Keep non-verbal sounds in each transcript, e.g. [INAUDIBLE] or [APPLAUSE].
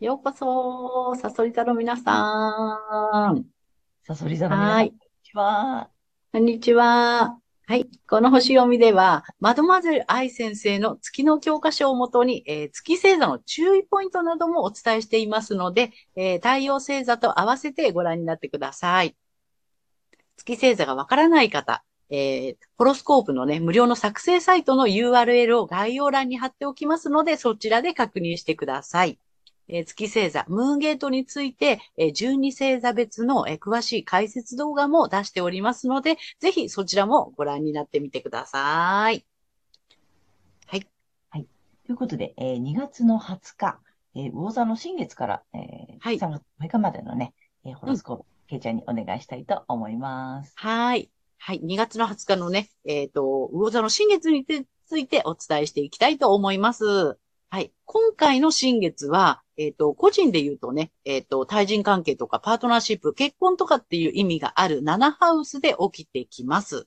ようこそサソリ座の皆さんさそり座の皆さん、はいこんにちは。こんにちは。はい。この星読みでは、マドマゼル愛先生の月の教科書をもとに、えー月星座の注意ポイントなどもお伝えしていますので、えー太陽星座と合わせてご覧になってください。月星座がわからない方、えーホロスコープのね、無料の作成サイトの URL を概要欄に貼っておきますので、そちらで確認してください。えー月星座、ムーンゲートについて、えー12星座別の、えー詳しい解説動画も出しておりますので、ぜひそちらもご覧になってみてください。ということで、えー2月の20日、えー魚座の新月から、えーはい3月6日までのね、えーホロスコープ、ケイちゃんにお願いしたいと思います。はい。はい。2月の20日のね、えっ、と、魚座の新月についてお伝えしていきたいと思います。はい。今回の新月は、えっ、と、個人で言うとね、えっ、と、対人関係とかパートナーシップ、結婚とかっていう意味がある7ハウスで起きてきます。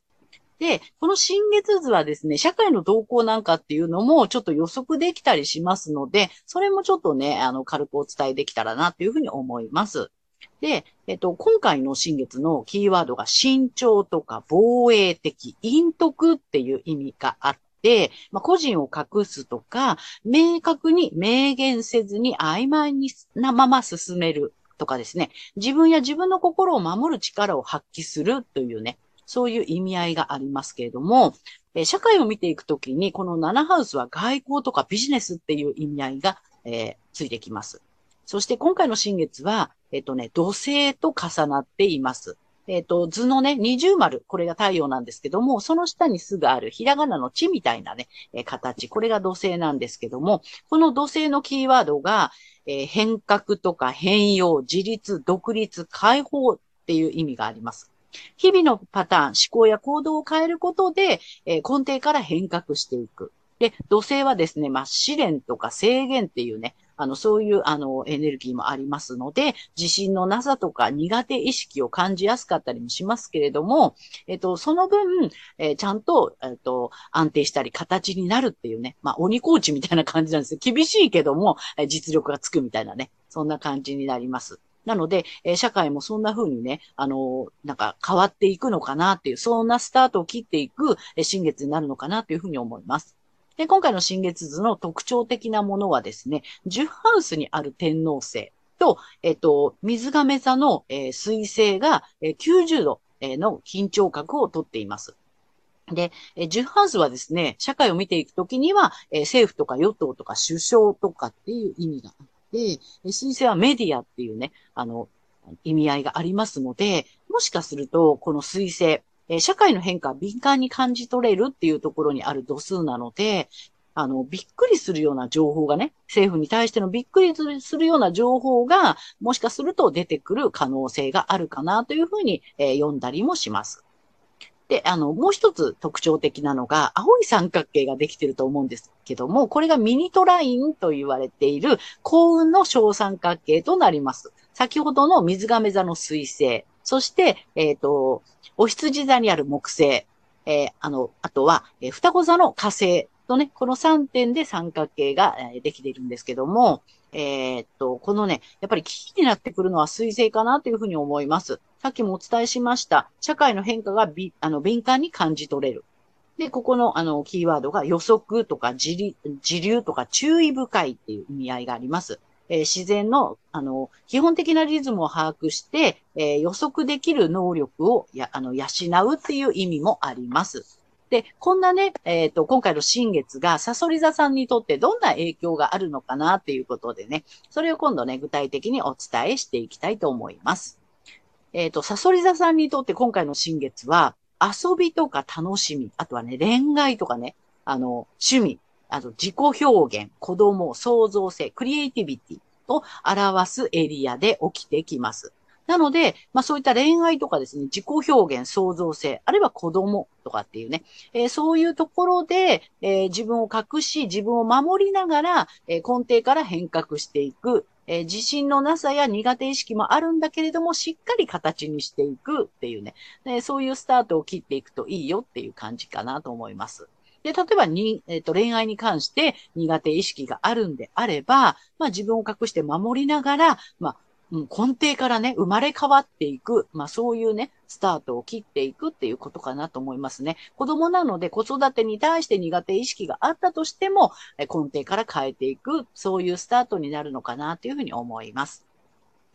で、この新月図はですね、社会の動向なんかっていうのもちょっと予測できたりしますので、それもちょっとね、あの、軽くお伝えできたらなっていうふうに思います。で、えっと、今回の新月のキーワードが慎重とか防衛的、陰徳っていう意味があって、まあ、個人を隠すとか、明確に明言せずに曖昧になまま進めるとかですね、自分や自分の心を守る力を発揮するというね、そういう意味合いがありますけれども、え社会を見ていくときに、この7ハウスは外交とかビジネスっていう意味合いが、えーついてきます。そして今回の新月は、えっとね、土星と重なっています。えっと、図のね、二重丸、これが太陽なんですけども、その下にすぐあるひらがなの地みたいなね、え形、これが土星なんですけども、この土星のキーワードが、えー変革とか変容、自立、独立、解放っていう意味があります。日々のパターン、思考や行動を変えることで、えー根底から変革していく。で、土星はですね、まあ、試練とか制限っていうね、あの、そういう、あの、エネルギーもありますので、自信のなさとか苦手意識を感じやすかったりもしますけれども、えっと、その分、えーちゃんと、えっと、安定したり形になるっていうね、まあ、鬼コーチみたいな感じなんですよ。厳しいけども、え実力がつくみたいなね、そんな感じになります。なので、え社会もそんな風にね、あのなんか変わっていくのかなっていう、そんなスタートを切っていく、え新月になるのかなというふうに思います。で、今回の新月図の特徴的なものはですね、10ハウスにある天王星と、えっと、水亀座の、えー水星が、えー90度えーの緊張角をとっています。で、え10ハウスはですね、社会を見ていくときには、えー政府とか与党とか首相とかっていう意味があって、えー水星はメディアっていうね、あの、意味合いがありますので、もしかすると、この水星、えー社会の変化を敏感に感じ取れるっていうところにある度数なので、あの、びっくりするような情報がね、政府に対してのびっくりするような情報が、もしかすると出てくる可能性があるかなというふうに、えー読んだりもします。で、あの、もう一つ特徴的なのが、青い三角形ができてると思うんですけども、これがミニトラインと言われている幸運の小三角形となります。先ほどの水亀座の水星、そして、えっ、と、お羊座にある木星、えーあの、あとは、えー双子座の火星とね、この3点で三角形が、えできているんですけども、えーっと、このね、やっぱりキーになってくるのは水星かなというふうに思います。さっきもお伝えしました。社会の変化がびあの敏感に感じ取れる。で、ここのあのキーワードが予測とか自自流とか注意深いっていう意味合いがあります。えー自然の、あの、基本的なリズムを把握して、えー予測できる能力をや、あの、養うっていう意味もあります。で、こんなね、えっ、と、今回の新月がサソリ座さんにとってどんな影響があるのかなっていうことでね、それを今度ね、具体的にお伝えしていきたいと思います。えっ、と、サソリ座さんにとって今回の新月は、遊びとか楽しみ、あとはね、恋愛とかね、あの、趣味、あと自己表現、子供、創造性、クリエイティビティ、を表すエリアで起きてきます。なので、まあそういった恋愛とかですね、自己表現、創造性、あるいは子供とかっていうね、えーそういうところで、えー自分を隠し、自分を守りながら、えー根底から変革していく、え自信のなさや苦手意識もあるんだけれども、しっかり形にしていくっていうね、でそういうスタートを切っていくといいよっていう感じかなと思います。で、例えばに、えっ、と、恋愛に関して苦手意識があるんであれば、まあ自分を隠して守りながら、まあ、うん根底からね、生まれ変わっていく、まあそういうね、スタートを切っていくっていうことかなと思いますね。子供なので子育てに対して苦手意識があったとしても、根底から変えていく、そういうスタートになるのかなというふうに思います。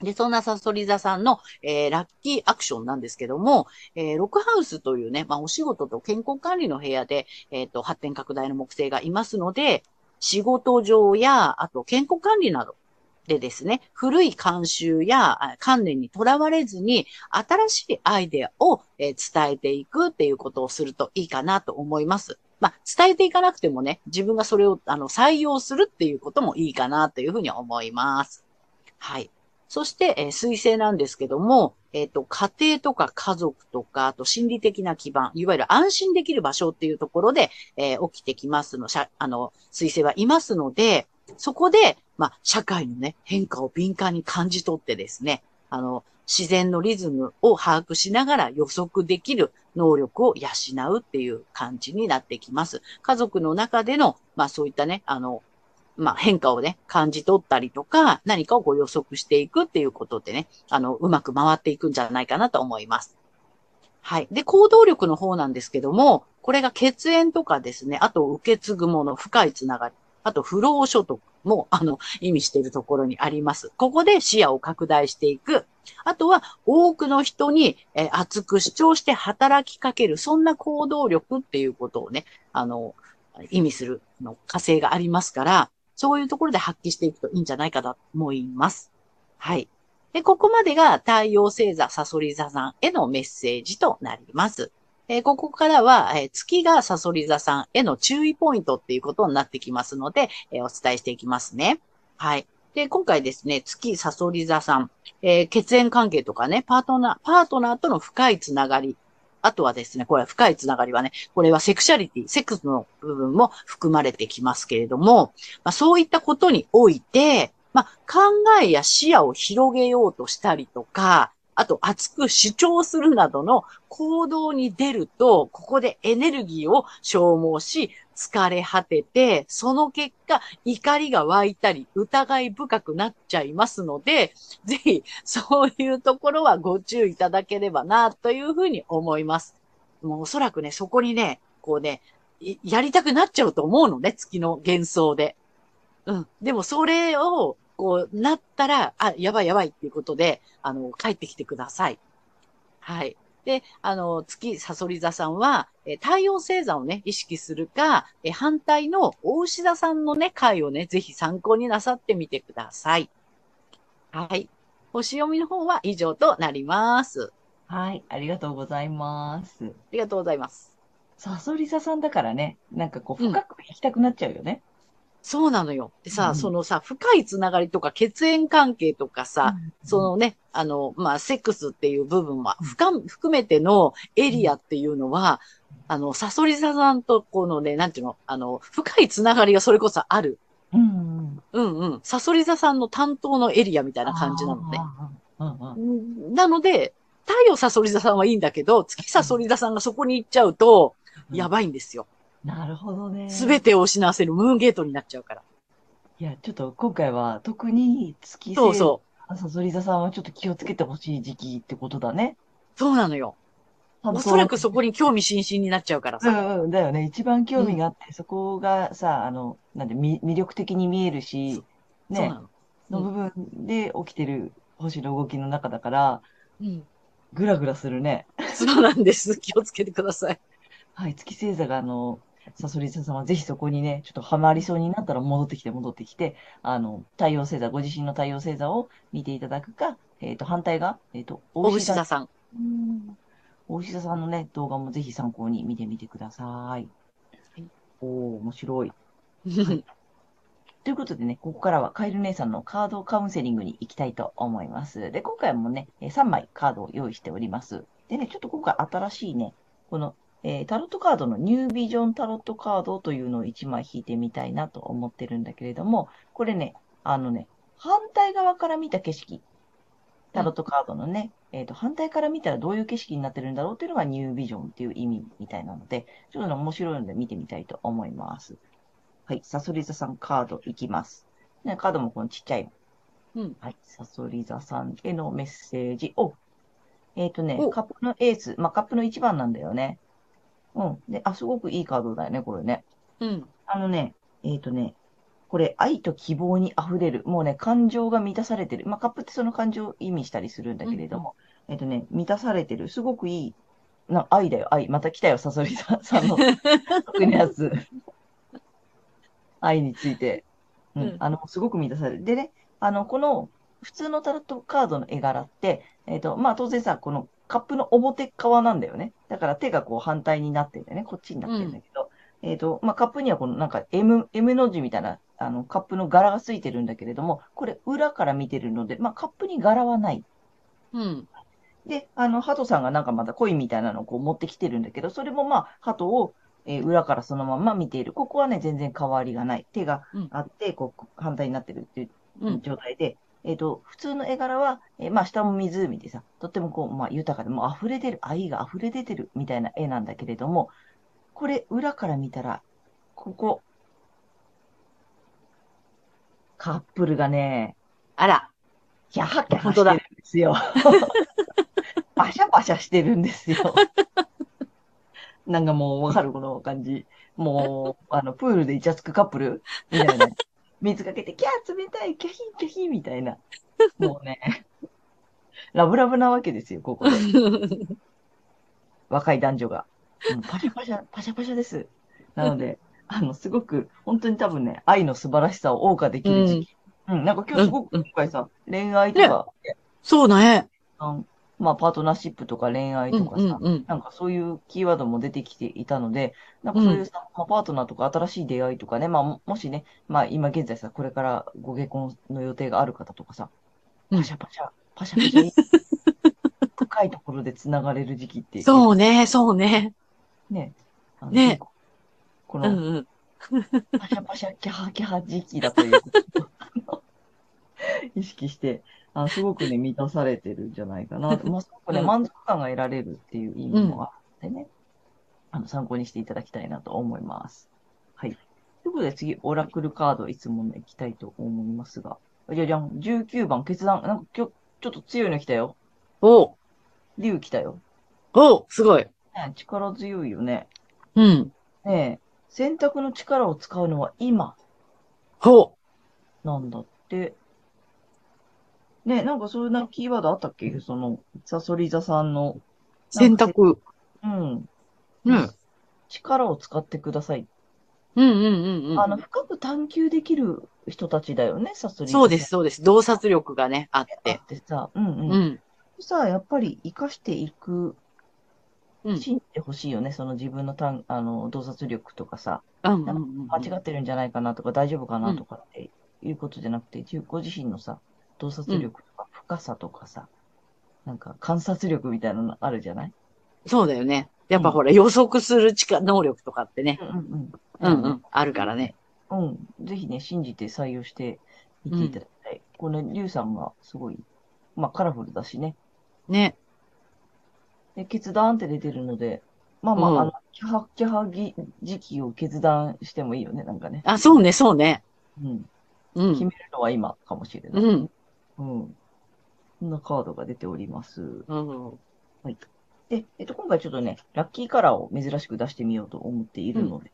で、そんなサソリ座さんの、えーラッキーアクションなんですけども、えーロックハウスというね、まあ、お仕事と健康管理の部屋で、えっ、と、発展拡大の木星がいますので、仕事上や、あと健康管理などでですね、古い慣習や観念にとらわれずに、新しいアイデアを、え伝えていくっていうことをするといいかなと思います。まあ、伝えていかなくてもね、自分がそれを、あの、採用するっていうこともいいかなというふうに思います。はい。そして、えー水星なんですけども、えっ、と、家庭とか家族とか、あと心理的な基盤、いわゆる安心できる場所っていうところで、えー起きてきますの、しゃあの、水星はいますので、そこで、まあ、社会のね、変化を敏感に感じ取ってですね、あの、自然のリズムを把握しながら予測できる能力を養うっていう感じになってきます。家族の中での、まあそういったね、あの、まあ変化をね、感じ取ったりとか、何かをこう予測していくっていうことでね、あの、うまく回っていくんじゃないかなと思います。はい。で、行動力の方なんですけども、これが血縁とかですね、あと受け継ぐもの、深いつながり、あと不労所得も、あの、意味しているところにあります。ここで視野を拡大していく。あとは、多くの人に、えー熱く主張して働きかける、そんな行動力っていうことをね、あの、意味するの火星がありますから、そういうところで発揮していくといいんじゃないかと思います。はい。で、ここまでが太陽星座、サソリ座さんへのメッセージとなります。えここからは、え月がサソリ座さんへの注意ポイントっていうことになってきますので、えお伝えしていきますね。はい。で、今回ですね、月サソリ座さん、えー血縁関係とかね、パートナー、パートナーとの深いつながり、あとはですね、これは深いつながりはね、これはセクシャリティ、セックスの部分も含まれてきますけれども、まあ、そういったことにおいて、まあ、考えや視野を広げようとしたりとか、あと熱く主張するなどの行動に出ると、ここでエネルギーを消耗し、疲れ果てて、その結果、怒りが湧いたり、疑い深くなっちゃいますので、ぜひ、そういうところはご注意いただければな、というふうに思います。もうおそらくね、そこにね、こうね、やりたくなっちゃうと思うのね、月の幻想で。うん。でもそれを、こう、なったら、あ、やばいやばいっていうことで、あの、帰ってきてください。はい。で、あの、月サソリ座さんは、えー太陽星座をね、意識するか、えー反対の大牛座さんのね、回をね、ぜひ参考になさってみてください。はい。星読みの方は以上となります。はい、ありがとうございます。ありがとうございます。サソリ座さんだからね、なんかこう、うん深く行きたくなっちゃうよね。そうなのよ。でさ、うんそのさ、深いつながりとか血縁関係とかさ、そのね、あの、まあ、セックスっていう部分は、深含めてのエリアっていうのは、あの、サソリ座さんとこのね、なんていうの、あの、深いつながりがそれこそある。うんうん。うんうん。サソリ座さんの担当のエリアみたいな感じなのね。うんうんなので、太陽サソリ座さんはいいんだけど、月サソリ座さんがそこに行っちゃうと、やばいんですよ。なるほどね。すべてを失わせるムーンゲートになっちゃうから。いや、ちょっと今回は特に月星そうそう。サソリ座さんはちょっと気をつけてほしい時期ってことだね。そうなのよ。おそらくそこに興味津々になっちゃうからうさ。んうん、だよね。一番興味があって、そこがさ、あの、なんで、み魅力的に見えるし、うな、の。の部分で起きてる星の動きの中だから、うん。ぐらぐらするね。そうなんです。気をつけてください。はい、月星座が、あの、サソリ座さんはぜひそこにね、ちょっとハマりそうになったら戻ってきて戻ってきて、あの、太陽星座、ご自身の太陽星座を見ていただくか、えっと、反対が、えっと、お牛座さん。うん大石田さんのね、動画もぜひ参考に見てみてください。はいおー、面白 [LAUGHS] い。ということでね、ここからはカエル姉さんのカードカウンセリングに行きたいと思います。で、今回もね、えー3枚カードを用意しております。でね、ちょっと今回新しいね、この、えータロットカードのニュービジョンタロットカードというのを1枚引いてみたいなと思ってるんだけれども、これね、あのね、反対側から見た景色、タロットカードのね、えっ、と、反対から見たらどういう景色になってるんだろうっていうのがニュービジョンっていう意味みたいなので、ちょっとね、面白いので見てみたいと思います。はい、サソリ座さんカードいきます。ね、カードもこのちっちゃい。うん。はい、サソリ座さんへのメッセージ。おえっ、とねお、カップのエース、まあ、カップの1番なんだよね。うん。で、あ、すごくいいカードだよね、これね。うん。あのね、えっ、とね、これ、愛と希望に溢れる。もうね、感情が満たされてる。まあ、カップってその感情を意味したりするんだけれども、えっ、とね、満たされてる。すごくいい。な、愛だよ、愛。また来たよ、サソリさんさんの得意なやつ。愛について。うん、うんあの、すごく満たされる。でね、あの、この、普通のタロットカードの絵柄って、えっ、と、まあ、当然さ、このカップの表側なんだよね。だから手がこう反対になってんだよね。こっちになってんだけど、えっ、と、まあ、カップにはこのなんか M、M の字みたいな、あの、カップの柄がついてるんだけれども、これ裏から見てるので、まあ、カップに柄はない。うん。で、あの、ハトさんがなんかまだコインみたいなのをこう持ってきてるんだけど、それもまあ、ハトを、えー裏からそのまま見ている。ここはね、全然変わりがない。手があって、こう、反対になってるっていううん。状態で、えっ、と、普通の絵柄は、えーまあ、下も湖でさ、とってもこう、まあ、豊かで、もう溢れ出る、愛が溢れ出てるみたいな絵なんだけれども、これ、裏から見たら、ここ、カップルがね、あら。キャハキャハしてるんですよ。[LAUGHS] パシャパシャしてるんですよ。なんかもうわかるこの感じ。もう、あの、プールでイチャつくカップルみたいな。水かけて、キャー冷たい、キャヒーキャヒーみたいな。[LAUGHS] もうね、ラブラブなわけですよ、ここで。[LAUGHS] 若い男女が。うん、パシャパシャ、パシャパシャです。なので、[LAUGHS] あの、すごく、本当に多分ね、愛の素晴らしさを謳歌できる時期。うん、なんか今日すごく今回さ、恋愛とか、そうね。うんまあ、パートナーシップとか恋愛うんとかさ、うんうん。なんかそういうキーワードも出てきていたので、なんかそういうさ、まあ、パートナーとか新しい出会いとかね、まあ、ももしね、まあ今現在さ、これからご結婚の予定がある方とかさ、うんパシャパシャ、パシャパシャ、深いところで繋がれる時期って、そうね、そうね。ね、あのねこの、うんうん。パシャパシャ、キャハキャハ時期だということを [LAUGHS] 意識して、あのすごくね、満たされてるんじゃないかな。まあ、すごくね、うん満足感が得られるっていう意味もあってね、あの、参考にしていただきたいなと思います。はい。ということで次、オラクルカードいつもの行きたいと思いますが、じゃじゃん、19番決断、なんか今日、ちょっと強いの来たよ。おう竜来たよ。おうすごい。ね、力強いよね。うん。ねえ、選択の力を使うのは今。ほなんだって。ね、なんかそういうなキーワードあったっけ？その、サソリ座さんの。う。選択。うん。うん。力を使ってください。うんうんうんうん。あの、深く探求できる人たちだよね、サソリ。そうです、そうです。洞察力がね、あっ。あっててさ、うんうん。うん。さあ、やっぱり活かしていく、うん。信じてほしいよね、その自分のたんあの洞察力とかさ、うんうんうん。間違ってるんじゃないかなとか、大丈夫かなとかっていうことじゃなくて、自ご自身のさ、洞察力とか深さとかさ、なんか観察力みたいなのあるじゃない？そうだよね。やっぱほら、予測する力、能力とかってね。うんうんうんうん。あるからね。うん。ぜひね、信じて採用していっていただきたい。このリュウさんがすごい、まあカラフルだしね。ね。で、決断って出てるので、まあまあ、うんあの、キャハキャハぎ時期を決断してもいいよね、なんかね。あ、そうね、そうね。うん。うん。決めるのは今かもしれない。うん。うん。そんなカードが出ております。うん。で、えっと、今回ちょっとね、ラッキーカラーを珍しく出してみようと思っているので、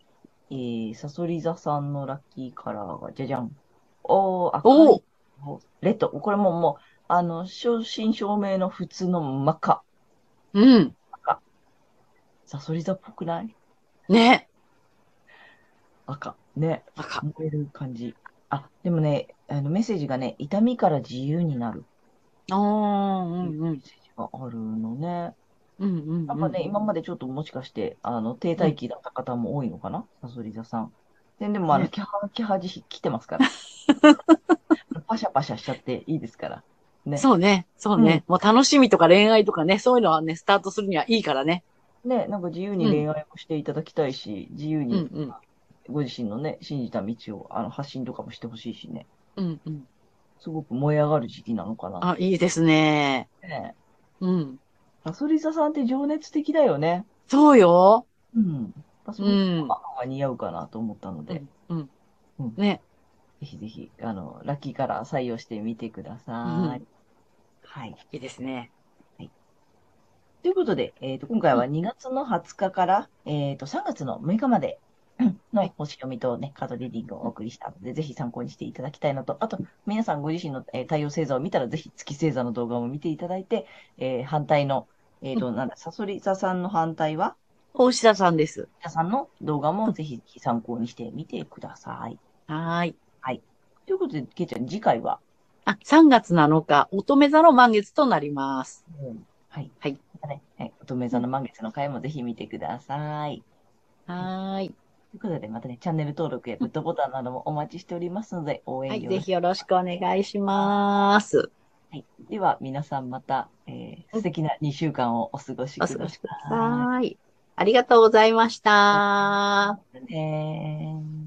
えー、サソリ座さんのラッキーカラーが、じゃじゃん。おー、赤い。おーレッド。これももう、あの、正真正銘の普通の真っ赤。うん。サソリ座っぽくない？ね。赤。ね。赤。燃える感じ。あ、でもね、あの、メッセージがね、痛みから自由になる。ああ、うんうん。メッセージがあるのね。うんうんうん。なんかね、今までちょっともしかして、あの、停滞期だった方も多いのかな？サソリ座さん。ででも、あの、ねキャハ、キャハジ来てますから。[LAUGHS] パシャパシャしちゃっていいですから。ね。そうね。そうね。もう楽しみとか恋愛とかね、そういうのはね、スタートするにはいいからね。ね、なんか自由に恋愛もしていただきたいし、自由うんにうん。ご自身のね、信じた道をあの発信とかもしてほしいしね。うんうん。すごく燃え上がる時期なのかな。あ、いいですね。ねうん。サソリ座さんって情熱的だよね。そうよ。うん。そうういうん。のが似合うかなと思ったので、うん。うんね。ぜひぜひ、あの、ラッキーカラー採用してみてください。うんはい。いいですね。ということで、えっ、と、今回は2月の20日から、えっ、と、3月の6日までの星読みとね、カードリーディングをお送りしたので、ぜひ参考にしていただきたいのと、あと、皆さんご自身の、えー太陽星座を見たら、ぜひ月星座の動画も見ていただいて、えー反対の、えっ、と、なんだ、サソリ座さんの反対は、大志田さんです。皆さんの動画もぜひ参考にしてみてください。はーい。ということで、けいちゃん、次回は、あ、3月7日、乙女座の満月となります。はい。はい。またね、はい乙女座の満月の回もぜひ見てください。はーい。ということで、またね、チャンネル登録やグッドボタンなどもお待ちしておりますので、応援はい。よろしく。ぜひよろしくお願いします。はい。では、皆さんまた、えー素敵な2週間をお過ごしください。お過ごしください。ありがとうございました。ねー